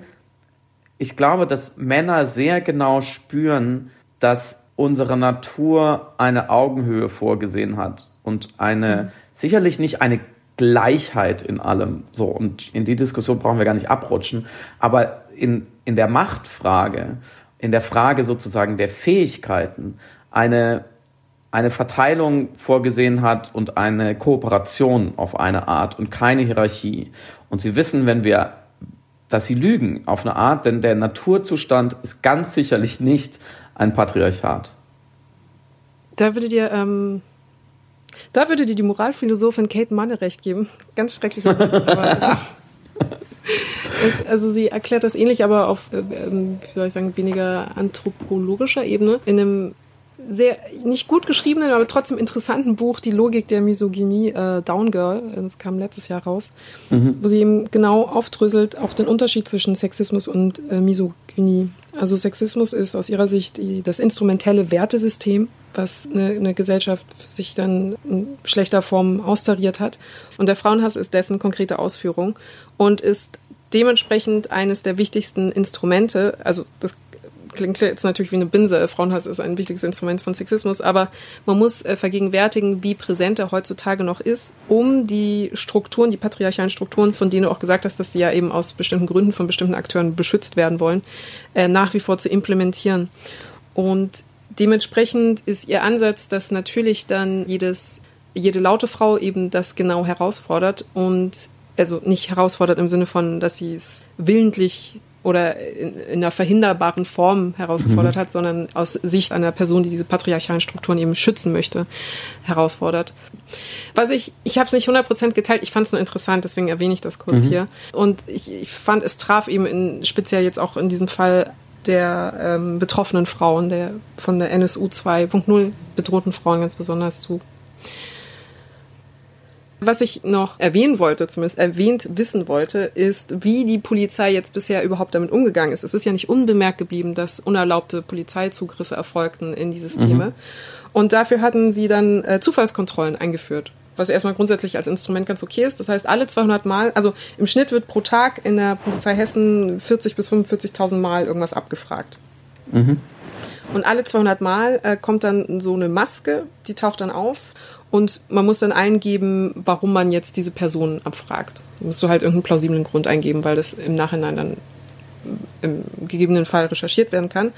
ich glaube, dass Männer sehr genau spüren, dass unsere Natur eine Augenhöhe vorgesehen hat und eine, mhm. sicherlich nicht eine Gleichheit in allem. So, und in die Diskussion brauchen wir gar nicht abrutschen. Aber in, in der Machtfrage, in der Frage sozusagen der Fähigkeiten, eine, eine Verteilung vorgesehen hat und eine Kooperation auf eine Art und keine Hierarchie. Und Sie wissen, wenn wir, dass Sie lügen auf eine Art, denn der Naturzustand ist ganz sicherlich nicht ein Patriarchat. Da würde dir, ähm, da würde dir die Moralphilosophin Kate Manne recht geben. Ganz schrecklicher Satz, aber es, also sie erklärt das ähnlich, aber auf, äh, ähm, wie soll ich sagen, weniger anthropologischer Ebene. In einem sehr nicht gut geschriebenen, aber trotzdem interessanten Buch Die Logik der Misogynie, äh, Down Girl, das kam letztes Jahr raus, mhm. wo sie eben genau aufdröselt auch den Unterschied zwischen Sexismus und äh, Misogynie. Also Sexismus ist aus ihrer Sicht das instrumentelle Wertesystem, was eine, eine Gesellschaft sich dann in schlechter Form austariert hat. Und der Frauenhass ist dessen konkrete Ausführung und ist dementsprechend eines der wichtigsten Instrumente, also das klingt jetzt natürlich wie eine Binse. Frauenhass ist ein wichtiges Instrument von Sexismus, aber man muss äh, vergegenwärtigen, wie präsent er heutzutage noch ist, um die Strukturen, die patriarchalen Strukturen, von denen du auch gesagt hast, dass sie ja eben aus bestimmten Gründen von bestimmten Akteuren beschützt werden wollen, äh, nach wie vor zu implementieren. Und dementsprechend ist ihr Ansatz, dass natürlich dann jedes, jede laute Frau eben das genau herausfordert und also nicht herausfordert im Sinne von, dass sie es willentlich oder in, in einer verhinderbaren Form herausgefordert mhm. hat, sondern aus Sicht einer Person, die diese patriarchalen Strukturen eben schützen möchte, herausfordert. Was ich, ich habe es nicht 100% geteilt, ich fand es nur interessant, deswegen erwähne ich das kurz mhm. hier. Und ich, ich fand, es traf eben in, speziell jetzt auch in diesem Fall der ähm, betroffenen Frauen, der von der NSU 2.0 bedrohten Frauen ganz besonders zu. Was ich noch erwähnen wollte, zumindest erwähnt wissen wollte, ist, wie die Polizei jetzt bisher überhaupt damit umgegangen ist. Es ist ja nicht unbemerkt geblieben, dass unerlaubte Polizeizugriffe erfolgten in die Systeme. Mhm. Und dafür hatten sie dann äh, Zufallskontrollen eingeführt was erstmal grundsätzlich als Instrument ganz okay ist. Das heißt, alle 200 Mal, also im Schnitt wird pro Tag in der Polizei Hessen 40 bis 45.000 Mal irgendwas abgefragt. Mhm. Und alle 200 Mal äh, kommt dann so eine Maske, die taucht dann auf und man muss dann eingeben, warum man jetzt diese Person abfragt. Da musst du halt irgendeinen plausiblen Grund eingeben, weil das im Nachhinein dann im gegebenen Fall recherchiert werden kann.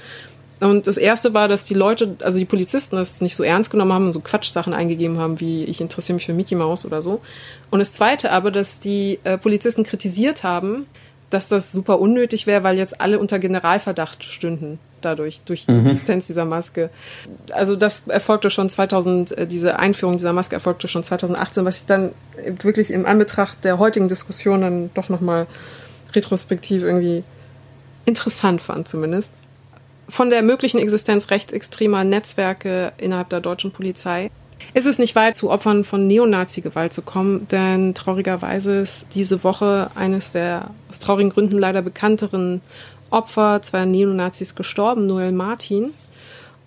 Und das erste war, dass die Leute, also die Polizisten das nicht so ernst genommen haben und so Quatschsachen eingegeben haben, wie ich interessiere mich für Mickey Mouse oder so. Und das zweite aber, dass die äh, Polizisten kritisiert haben, dass das super unnötig wäre, weil jetzt alle unter Generalverdacht stünden dadurch, durch die mhm. Existenz dieser Maske. Also das erfolgte schon 2000, äh, diese Einführung dieser Maske erfolgte schon 2018, was ich dann wirklich im Anbetracht der heutigen Diskussion dann doch nochmal retrospektiv irgendwie interessant fand zumindest. Von der möglichen Existenz rechtsextremer Netzwerke innerhalb der deutschen Polizei ist es nicht weit, zu Opfern von Neonazi-Gewalt zu kommen, denn traurigerweise ist diese Woche eines der aus traurigen Gründen leider bekannteren Opfer zweier Neonazis gestorben, Noel Martin.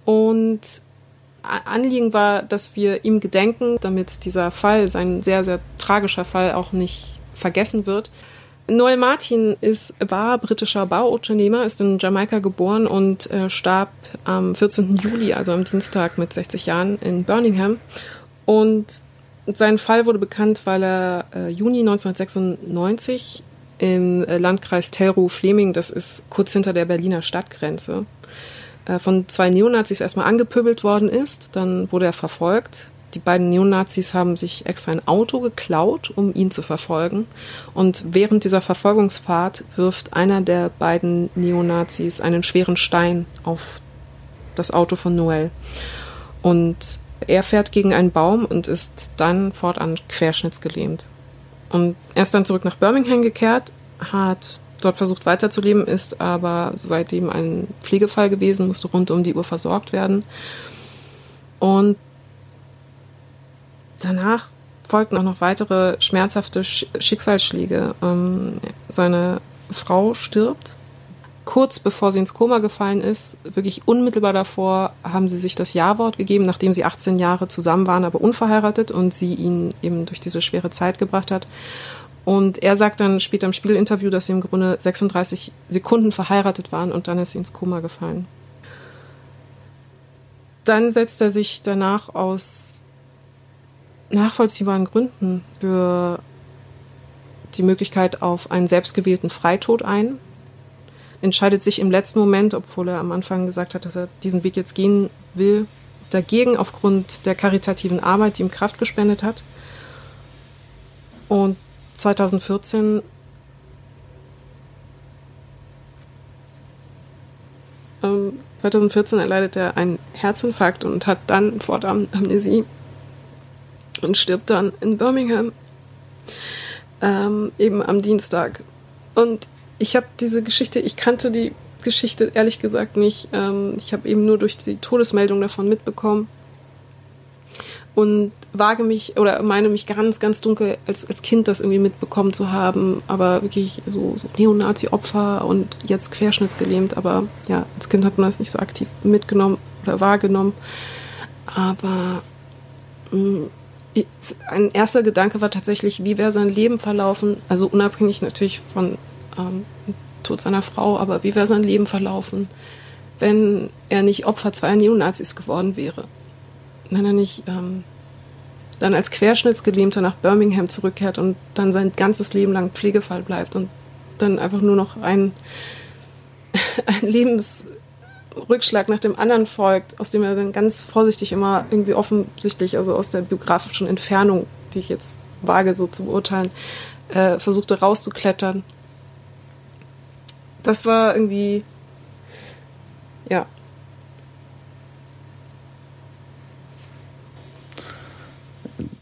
Und Anliegen war, dass wir ihm gedenken, damit dieser Fall, sein sehr, sehr tragischer Fall, auch nicht vergessen wird. Noel Martin ist, war britischer Bauunternehmer, ist in Jamaika geboren und äh, starb am 14. Juli, also am Dienstag mit 60 Jahren in Birmingham. Und sein Fall wurde bekannt, weil er äh, Juni 1996 im äh, Landkreis Telrow-Fleming, das ist kurz hinter der Berliner Stadtgrenze, äh, von zwei Neonazis erstmal angepöbelt worden ist. Dann wurde er verfolgt. Die beiden Neonazis haben sich extra ein Auto geklaut, um ihn zu verfolgen. Und während dieser Verfolgungsfahrt wirft einer der beiden Neonazis einen schweren Stein auf das Auto von Noel. Und er fährt gegen einen Baum und ist dann fortan querschnittsgelähmt. Und er ist dann zurück nach Birmingham gekehrt, hat dort versucht weiterzuleben, ist aber seitdem ein Pflegefall gewesen, musste rund um die Uhr versorgt werden. Und danach folgten auch noch weitere schmerzhafte Schicksalsschläge. Ähm, seine Frau stirbt. Kurz bevor sie ins Koma gefallen ist, wirklich unmittelbar davor, haben sie sich das Ja-Wort gegeben, nachdem sie 18 Jahre zusammen waren, aber unverheiratet und sie ihn eben durch diese schwere Zeit gebracht hat. Und er sagt dann später im Spielinterview, dass sie im Grunde 36 Sekunden verheiratet waren und dann ist sie ins Koma gefallen. Dann setzt er sich danach aus nachvollziehbaren Gründen für die Möglichkeit auf einen selbstgewählten Freitod ein, entscheidet sich im letzten Moment, obwohl er am Anfang gesagt hat, dass er diesen Weg jetzt gehen will, dagegen aufgrund der karitativen Arbeit, die ihm Kraft gespendet hat. Und 2014 ähm, 2014 erleidet er einen Herzinfarkt und hat dann fortan Amnesie und stirbt dann in Birmingham, ähm, eben am Dienstag. Und Ich habe diese Geschichte, ich kannte die Geschichte ehrlich gesagt nicht. Ähm, ich habe eben nur durch die Todesmeldung davon mitbekommen und wage mich oder meine mich ganz, ganz dunkel als, als Kind das irgendwie mitbekommen zu haben, aber wirklich so, so Neonazi-Opfer und jetzt querschnittsgelähmt, aber ja, als Kind hat man das nicht so aktiv mitgenommen oder wahrgenommen. Aber mh, mm, ein erster Gedanke war tatsächlich, wie wäre sein Leben verlaufen, also unabhängig natürlich von ähm, Tod seiner Frau, aber wie wäre sein Leben verlaufen, wenn er nicht Opfer zweier Neonazis geworden wäre wenn er nicht ähm, dann als Querschnittsgelähmter nach Birmingham zurückkehrt und dann sein ganzes Leben lang Pflegefall bleibt und dann einfach nur noch ein, ein Lebensrückschlag nach dem anderen folgt, aus dem er dann ganz vorsichtig immer irgendwie offensichtlich, also aus der biografischen Entfernung, die ich jetzt wage so zu beurteilen, äh, versuchte rauszuklettern. Das war irgendwie, ja,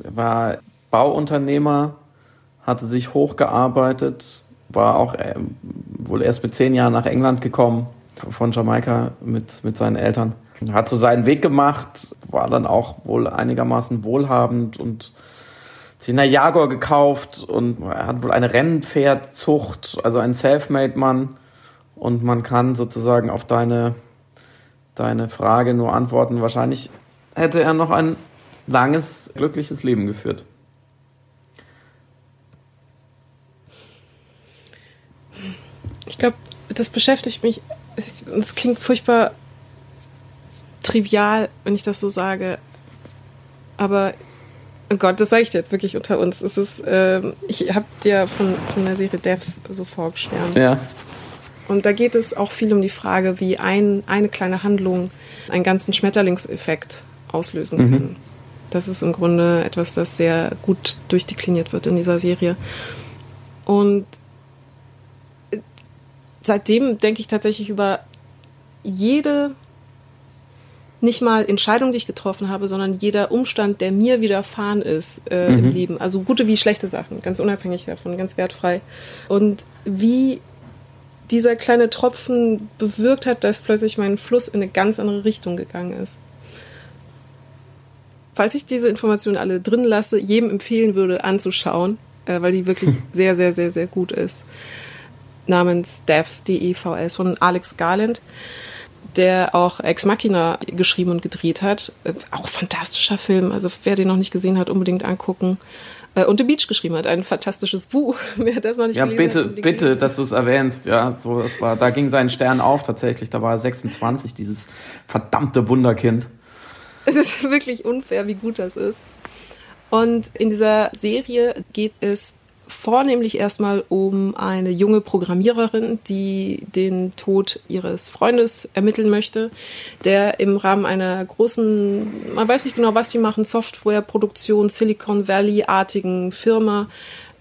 war Bauunternehmer, hatte sich hochgearbeitet, war auch äh, wohl erst mit zehn Jahren nach England gekommen, von Jamaika mit, mit seinen Eltern. Hat so seinen Weg gemacht, war dann auch wohl einigermaßen wohlhabend und sich eine Jaguar gekauft und hat wohl eine Rennpferdzucht, also ein Selfmade-Mann. Und man kann sozusagen auf deine, deine Frage nur antworten. Wahrscheinlich hätte er noch ein langes, glückliches Leben geführt. Ich glaube, das beschäftigt mich. Es klingt furchtbar trivial, wenn ich das so sage. Aber, oh Gott, das sage ich dir jetzt wirklich unter uns. Es ist, äh, ich habe dir von, von der Serie Devs so vorgeschwärmt. Ja. Und da geht es auch viel um die Frage, wie ein, eine kleine Handlung einen ganzen Schmetterlingseffekt auslösen kann. Mhm. Das ist im Grunde etwas, das sehr gut durchdekliniert wird in dieser Serie. Und seitdem denke ich tatsächlich über jede, nicht mal Entscheidung, die ich getroffen habe, sondern jeder Umstand, der mir widerfahren ist äh, mhm. im Leben. Also gute wie schlechte Sachen, ganz unabhängig davon, ganz wertfrei. Und wie dieser kleine Tropfen bewirkt hat, dass plötzlich mein Fluss in eine ganz andere Richtung gegangen ist. Falls ich diese Informationen alle drin lasse, jedem empfehlen würde, anzuschauen, äh, weil die wirklich sehr, sehr, sehr, sehr gut ist. Namens Devs, D-E-V-S von Alex Garland, der auch Ex Machina geschrieben und gedreht hat. Auch fantastischer Film, also wer den noch nicht gesehen hat, unbedingt angucken. Äh, und The Beach geschrieben hat, ein fantastisches Buch. Wer das noch nicht ja, bitte, hat, bitte, dass du es erwähnst. Ja, so, das war, da ging sein Stern auf tatsächlich. Da war er 26, dieses verdammte Wunderkind. Es ist wirklich unfair, wie gut das ist. Und in dieser Serie geht es vornehmlich erstmal um eine junge Programmiererin, die den Tod ihres Freundes ermitteln möchte, der im Rahmen einer großen, man weiß nicht genau, was sie machen, Softwareproduktion, Silicon Valley-artigen Firma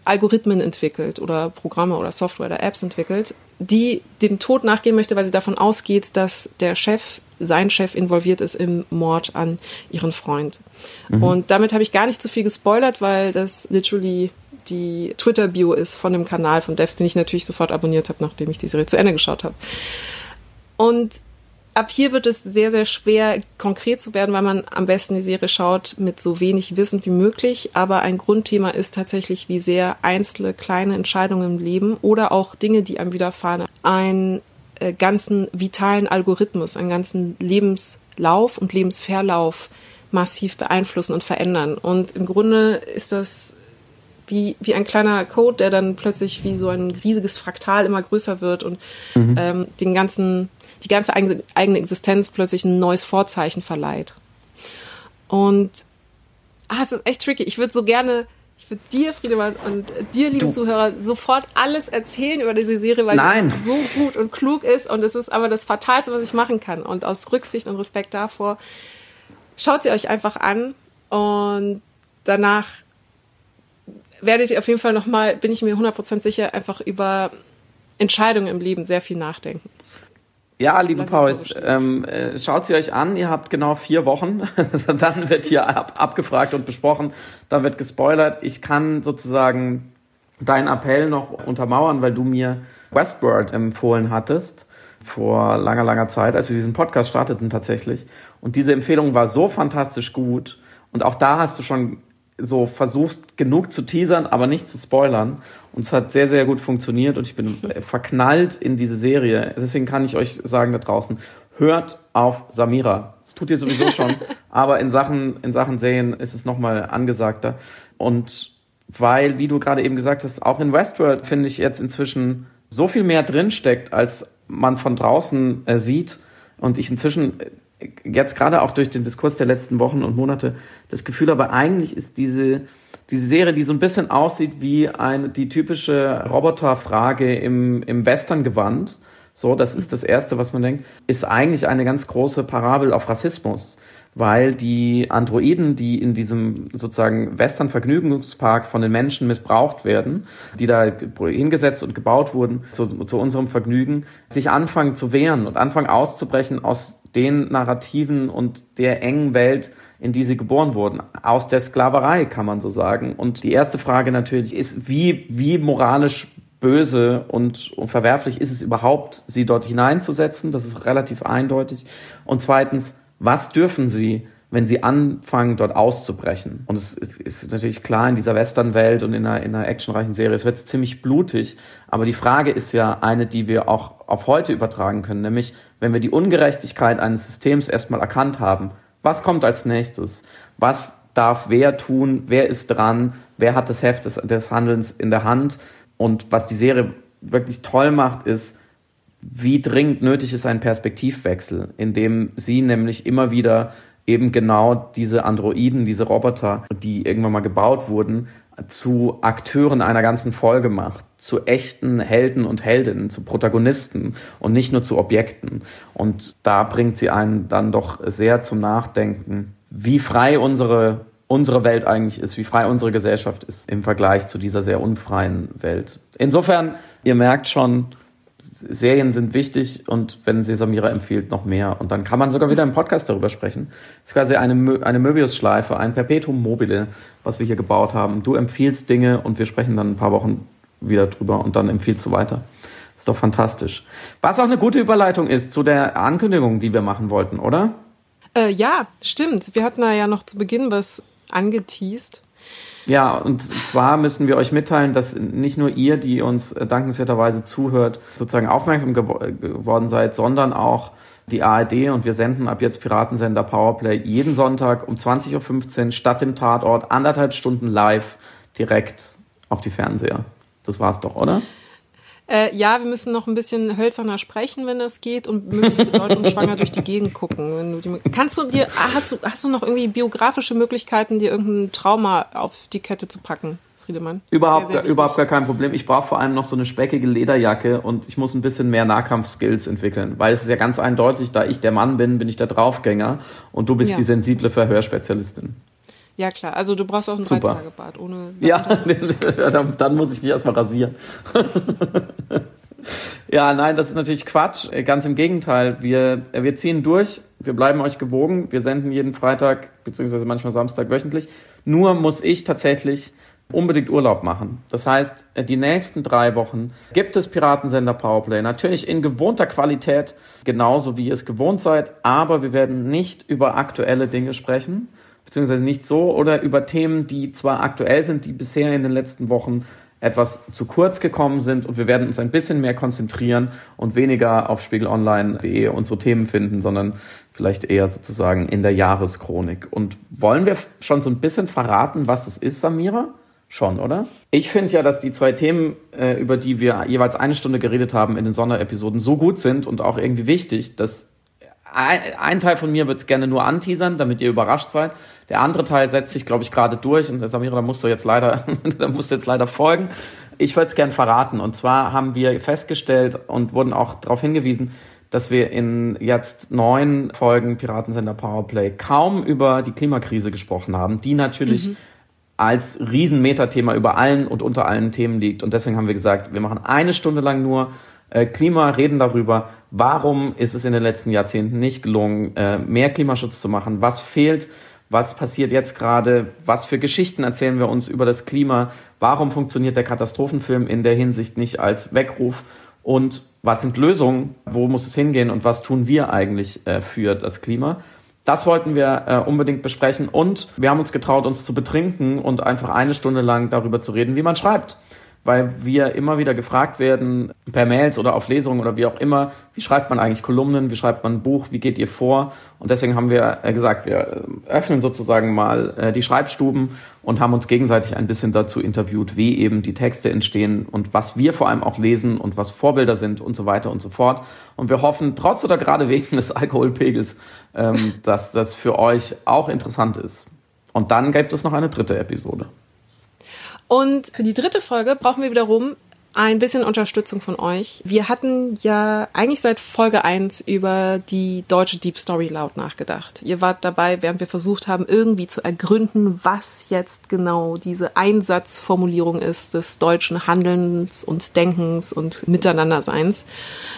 Algorithmen entwickelt oder Programme oder Software oder Apps entwickelt, die dem Tod nachgehen möchte, weil sie davon ausgeht, dass der Chef sein Chef involviert ist im Mord an ihren Freund. Mhm. Und damit habe ich gar nicht zu viel gespoilert, weil das literally die Twitter-Bio ist von dem Kanal von Devs, den ich natürlich sofort abonniert habe, nachdem ich die Serie zu Ende geschaut habe. Und ab hier wird es sehr, sehr schwer, konkret zu werden, weil man am besten die Serie schaut mit so wenig Wissen wie möglich. Aber ein Grundthema ist tatsächlich, wie sehr einzelne kleine Entscheidungen im Leben oder auch Dinge, die einem widerfahren, ein äh, ganzen vitalen Algorithmus, einen ganzen Lebenslauf und Lebensverlauf massiv beeinflussen und verändern. Und im Grunde ist das wie, wie ein kleiner Code, der dann plötzlich wie so ein riesiges Fraktal immer größer wird und mhm. ähm, den ganzen, die ganze eigene Existenz plötzlich ein neues Vorzeichen verleiht. Und ah, es ist echt tricky. Ich würde so gerne ich würde dir, Friedemann, und dir, liebe du. Zuhörer, sofort alles erzählen über diese Serie, weil Nein. sie so gut und klug ist und es ist aber das Fatalste, was ich machen kann. Und aus Rücksicht und Respekt davor, schaut sie euch einfach an und danach werdet ihr auf jeden Fall nochmal, bin ich mir 100% sicher, einfach über Entscheidungen im Leben sehr viel nachdenken. Ja, das liebe Paul, ähm, äh, schaut sie euch an. Ihr habt genau vier Wochen. dann wird hier ab, abgefragt und besprochen. Dann wird gespoilert. Ich kann sozusagen deinen Appell noch untermauern, weil du mir Westworld empfohlen hattest vor langer, langer Zeit, als wir diesen Podcast starteten tatsächlich. Und diese Empfehlung war so fantastisch gut. Und auch da hast du schon so versucht, genug zu teasern, aber nicht zu spoilern. Und es hat sehr, sehr gut funktioniert und ich bin verknallt in diese Serie. Deswegen kann ich euch sagen da draußen, hört auf Samira. Das tut ihr sowieso schon, aber in Sachen, in Sachen Serien ist es nochmal angesagter. Und weil, wie du gerade eben gesagt hast, auch in Westworld finde ich jetzt inzwischen so viel mehr drinsteckt, als man von draußen äh, sieht. Und ich inzwischen äh, jetzt gerade auch durch den Diskurs der letzten Wochen und Monate das Gefühl aber eigentlich ist diese, diese Serie, die so ein bisschen aussieht wie eine, die typische Roboterfrage im, im Western-Gewand. So, das ist das Erste, was man denkt, ist eigentlich eine ganz große Parabel auf Rassismus weil die Androiden, die in diesem sozusagen Western-Vergnügungspark von den Menschen missbraucht werden, die da hingesetzt und gebaut wurden zu, zu unserem Vergnügen, sich anfangen zu wehren und anfangen auszubrechen aus den Narrativen und der engen Welt, in die sie geboren wurden. Aus der Sklaverei, kann man so sagen. Und die erste Frage natürlich ist, wie, wie moralisch böse und, und verwerflich ist es überhaupt, sie dort hineinzusetzen? Das ist relativ eindeutig. Und zweitens, was dürfen sie, wenn sie anfangen, dort auszubrechen? Und es ist natürlich klar in dieser Western-Welt und in einer, in einer actionreichen Serie, es wird ziemlich blutig. Aber die Frage ist ja eine, die wir auch auf heute übertragen können, nämlich, wenn wir die Ungerechtigkeit eines Systems erstmal erkannt haben, was kommt als nächstes? Was darf wer tun? Wer ist dran? Wer hat das Heft des, des Handelns in der Hand? Und was die Serie wirklich toll macht, ist, wie dringend nötig ist ein Perspektivwechsel, in dem sie nämlich immer wieder eben genau diese Androiden, diese Roboter, die irgendwann mal gebaut wurden, zu Akteuren einer ganzen Folge macht, zu echten Helden und Heldinnen, zu Protagonisten und nicht nur zu Objekten. Und da bringt sie einen dann doch sehr zum Nachdenken, wie frei unsere, unsere Welt eigentlich ist, wie frei unsere Gesellschaft ist im Vergleich zu dieser sehr unfreien Welt. Insofern, ihr merkt schon, Serien sind wichtig und wenn sie Samira empfiehlt, noch mehr. Und dann kann man sogar wieder im Podcast darüber sprechen. Es ist quasi eine, eine Möbius-Schleife, ein Perpetuum mobile, was wir hier gebaut haben. Du empfiehlst Dinge und wir sprechen dann ein paar Wochen wieder drüber und dann empfiehlst du weiter. Ist doch fantastisch. Was auch eine gute Überleitung ist zu der Ankündigung, die wir machen wollten, oder? Äh, ja, stimmt. Wir hatten da ja noch zu Beginn was angeteased. Ja, und zwar müssen wir euch mitteilen, dass nicht nur ihr, die uns dankenswerterweise zuhört, sozusagen aufmerksam gew geworden seid, sondern auch die ARD und wir senden ab jetzt Piratensender Powerplay jeden Sonntag um 20.15 Uhr statt dem Tatort anderthalb Stunden live direkt auf die Fernseher. Das war's doch, oder? Äh, ja, wir müssen noch ein bisschen hölzerner sprechen, wenn das geht, und möglichst bedeutungsschwanger durch die Gegend gucken. Du die, kannst du dir, hast du, hast du noch irgendwie biografische Möglichkeiten, dir irgendein Trauma auf die Kette zu packen? Friedemann. Überhaupt, sehr, sehr überhaupt gar kein Problem. Ich brauche vor allem noch so eine speckige Lederjacke und ich muss ein bisschen mehr Nahkampfskills entwickeln, weil es ist ja ganz eindeutig, da ich der Mann bin, bin ich der Draufgänger und du bist ja. die sensible Verhörspezialistin. Ja, klar. Also du brauchst auch ein Dreitagebad ohne. Ja, dann, dann muss ich mich erstmal rasieren. ja, nein, das ist natürlich Quatsch. Ganz im Gegenteil. Wir, wir ziehen durch. Wir bleiben euch gewogen. Wir senden jeden Freitag, beziehungsweise manchmal Samstag wöchentlich. Nur muss ich tatsächlich unbedingt Urlaub machen. Das heißt, die nächsten drei Wochen gibt es Piratensender Powerplay. Natürlich in gewohnter Qualität, genauso wie ihr es gewohnt seid. Aber wir werden nicht über aktuelle Dinge sprechen beziehungsweise nicht so, oder über Themen, die zwar aktuell sind, die bisher in den letzten Wochen etwas zu kurz gekommen sind und wir werden uns ein bisschen mehr konzentrieren und weniger auf spiegelonline.de unsere Themen finden, sondern vielleicht eher sozusagen in der Jahreschronik. Und wollen wir schon so ein bisschen verraten, was es ist, Samira? Schon, oder? Ich finde ja, dass die zwei Themen, äh, über die wir jeweils eine Stunde geredet haben in den Sonderepisoden, so gut sind und auch irgendwie wichtig, dass ein, ein Teil von mir wird es gerne nur anteasern, damit ihr überrascht seid. Der andere Teil setzt sich, glaube ich, gerade durch und Samira, da musst du jetzt leider, da musst du jetzt leider folgen. Ich würde es gern verraten. Und zwar haben wir festgestellt und wurden auch darauf hingewiesen, dass wir in jetzt neun Folgen Piratensender Powerplay kaum über die Klimakrise gesprochen haben, die natürlich mhm. als Riesenmetathema über allen und unter allen Themen liegt. Und deswegen haben wir gesagt, wir machen eine Stunde lang nur äh, Klima, reden darüber, warum ist es in den letzten Jahrzehnten nicht gelungen, äh, mehr Klimaschutz zu machen, was fehlt, was passiert jetzt gerade, was für Geschichten erzählen wir uns über das Klima, warum funktioniert der Katastrophenfilm in der Hinsicht nicht als Weckruf? Und was sind Lösungen, wo muss es hingehen? Und was tun wir eigentlich äh, für das Klima. Das wollten wir äh, unbedingt besprechen. Und wir haben uns getraut, uns zu betrinken und einfach eine Stunde lang darüber zu reden, wie man schreibt weil wir immer wieder gefragt werden, per Mails oder auf Lesungen oder wie auch immer, wie schreibt man eigentlich Kolumnen, wie schreibt man ein Buch, wie geht ihr vor? Und deswegen haben wir äh, gesagt, wir äh, öffnen sozusagen mal äh, die Schreibstuben und haben uns gegenseitig ein bisschen dazu interviewt, wie eben die Texte entstehen und was wir vor allem auch lesen und was Vorbilder sind und so weiter und so fort. Und wir hoffen, trotz oder gerade wegen des Alkoholpegels, ähm, dass das für euch auch interessant ist. Und dann gibt es noch eine dritte Episode. Und für die dritte Folge brauchen wir wiederum ein bisschen Unterstützung von euch. Wir hatten ja eigentlich seit Folge 1 über die deutsche Deep Story laut nachgedacht. Ihr wart dabei, während wir versucht haben, irgendwie zu ergründen, was jetzt genau diese Einsatzformulierung ist des deutschen Handelns und Denkens und Miteinanderseins.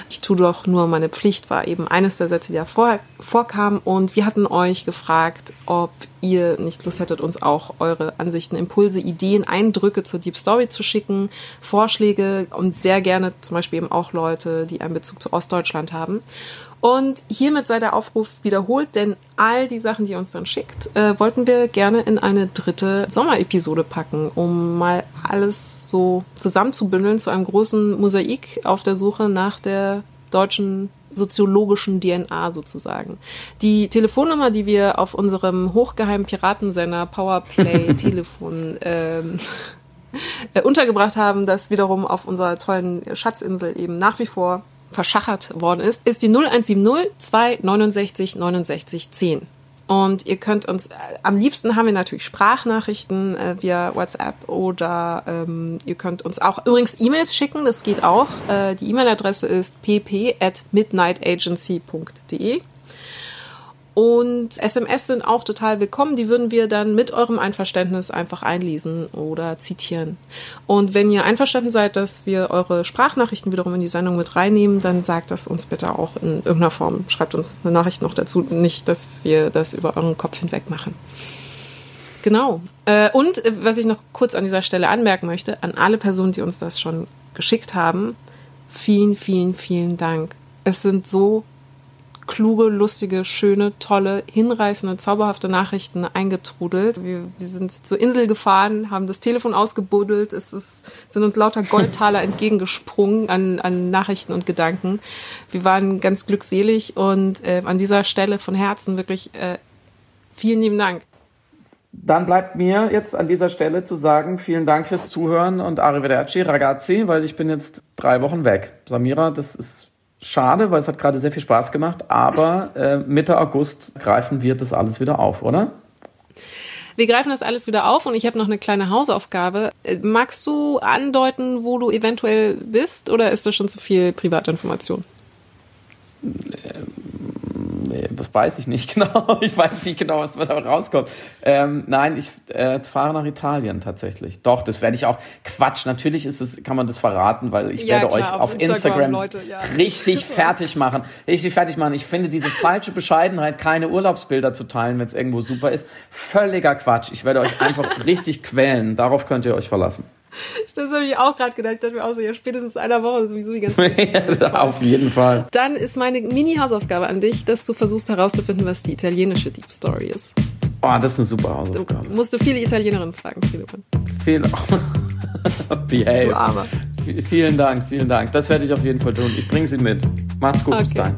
Ich tue doch nur meine Pflicht, war eben eines der Sätze, die da vor, vorkam. Und wir hatten euch gefragt, ob ihr nicht Lust hättet, uns auch eure Ansichten, Impulse, Ideen, Eindrücke zur Deep Story zu schicken, Vorschläge und sehr gerne zum Beispiel eben auch Leute, die einen Bezug zu Ostdeutschland haben. Und hiermit sei der Aufruf wiederholt, denn all die Sachen, die ihr uns dann schickt, äh, wollten wir gerne in eine dritte Sommerepisode packen, um mal alles so zusammenzubündeln zu einem großen Mosaik auf der Suche nach der deutschen soziologischen DNA sozusagen. Die Telefonnummer, die wir auf unserem hochgeheimen Piratensender Powerplay Telefon ähm, äh, untergebracht haben, das wiederum auf unserer tollen Schatzinsel eben nach wie vor verschachert worden ist, ist die 0170 269 69 10. Und ihr könnt uns, äh, am liebsten haben wir natürlich Sprachnachrichten äh, via WhatsApp oder ähm, ihr könnt uns auch übrigens E-Mails schicken, das geht auch. Äh, die E-Mail-Adresse ist pp at midnightagency.de. Und SMS sind auch total willkommen. Die würden wir dann mit eurem Einverständnis einfach einlesen oder zitieren. Und wenn ihr einverstanden seid, dass wir eure Sprachnachrichten wiederum in die Sendung mit reinnehmen, dann sagt das uns bitte auch in irgendeiner Form. Schreibt uns eine Nachricht noch dazu. Nicht, dass wir das über euren Kopf hinweg machen. Genau. Äh, und äh, was ich noch kurz an dieser Stelle anmerken möchte, an alle Personen, die uns das schon geschickt haben, vielen, vielen, vielen Dank. Es sind so kluge, lustige, schöne, tolle, hinreißende, zauberhafte Nachrichten eingetrudelt. Wir, wir sind zur Insel gefahren, haben das Telefon ausgebuddelt, es ist, sind uns lauter Goldtaler entgegengesprungen an, an Nachrichten und Gedanken. Wir waren ganz glückselig und äh, an dieser Stelle von Herzen wirklich äh, vielen lieben Dank. Dann bleibt mir jetzt an dieser Stelle zu sagen, vielen Dank fürs Zuhören und Arrivederci, ragazzi, weil ich bin jetzt drei Wochen weg. Samira, das ist schade, weil es hat gerade sehr viel Spaß gemacht, aber äh, Mitte August greifen wir das alles wieder auf, oder? Wir greifen das alles wieder auf und ich habe noch eine kleine Hausaufgabe. Äh, magst du andeuten, wo du eventuell bist oder ist das schon zu viel Privatinformation? Das weiß ich nicht genau. Ich weiß nicht genau, was da rauskommt. Ähm, nein, ich äh, fahre nach Italien tatsächlich. Doch, das werde ich auch. Quatsch, natürlich ist es, kann man das verraten, weil ich ja, werde klar, euch auf, auf Instagram, Instagram ja. richtig fertig machen. Richtig fertig machen. Ich finde diese falsche Bescheidenheit, keine Urlaubsbilder zu teilen, wenn es irgendwo super ist, völliger Quatsch. Ich werde euch einfach richtig quälen. Darauf könnt ihr euch verlassen. Das habe ich auch gerade gedacht. Ich dachte mir auch so, ja, spätestens einer Woche sowieso die ganze Zeit. ja, auf jeden Fall. Dann ist meine Mini-Hausaufgabe an dich, dass du versuchst herauszufinden, was die italienische Deep Story ist. Oh, das ist eine super Hausaufgabe. Du musst du viele Italienerinnen fragen, Philipp. Viel. Behave. Du Arme. vielen Dank, vielen Dank. Das werde ich auf jeden Fall tun. Ich bringe sie mit. Macht's gut, okay. bis dann.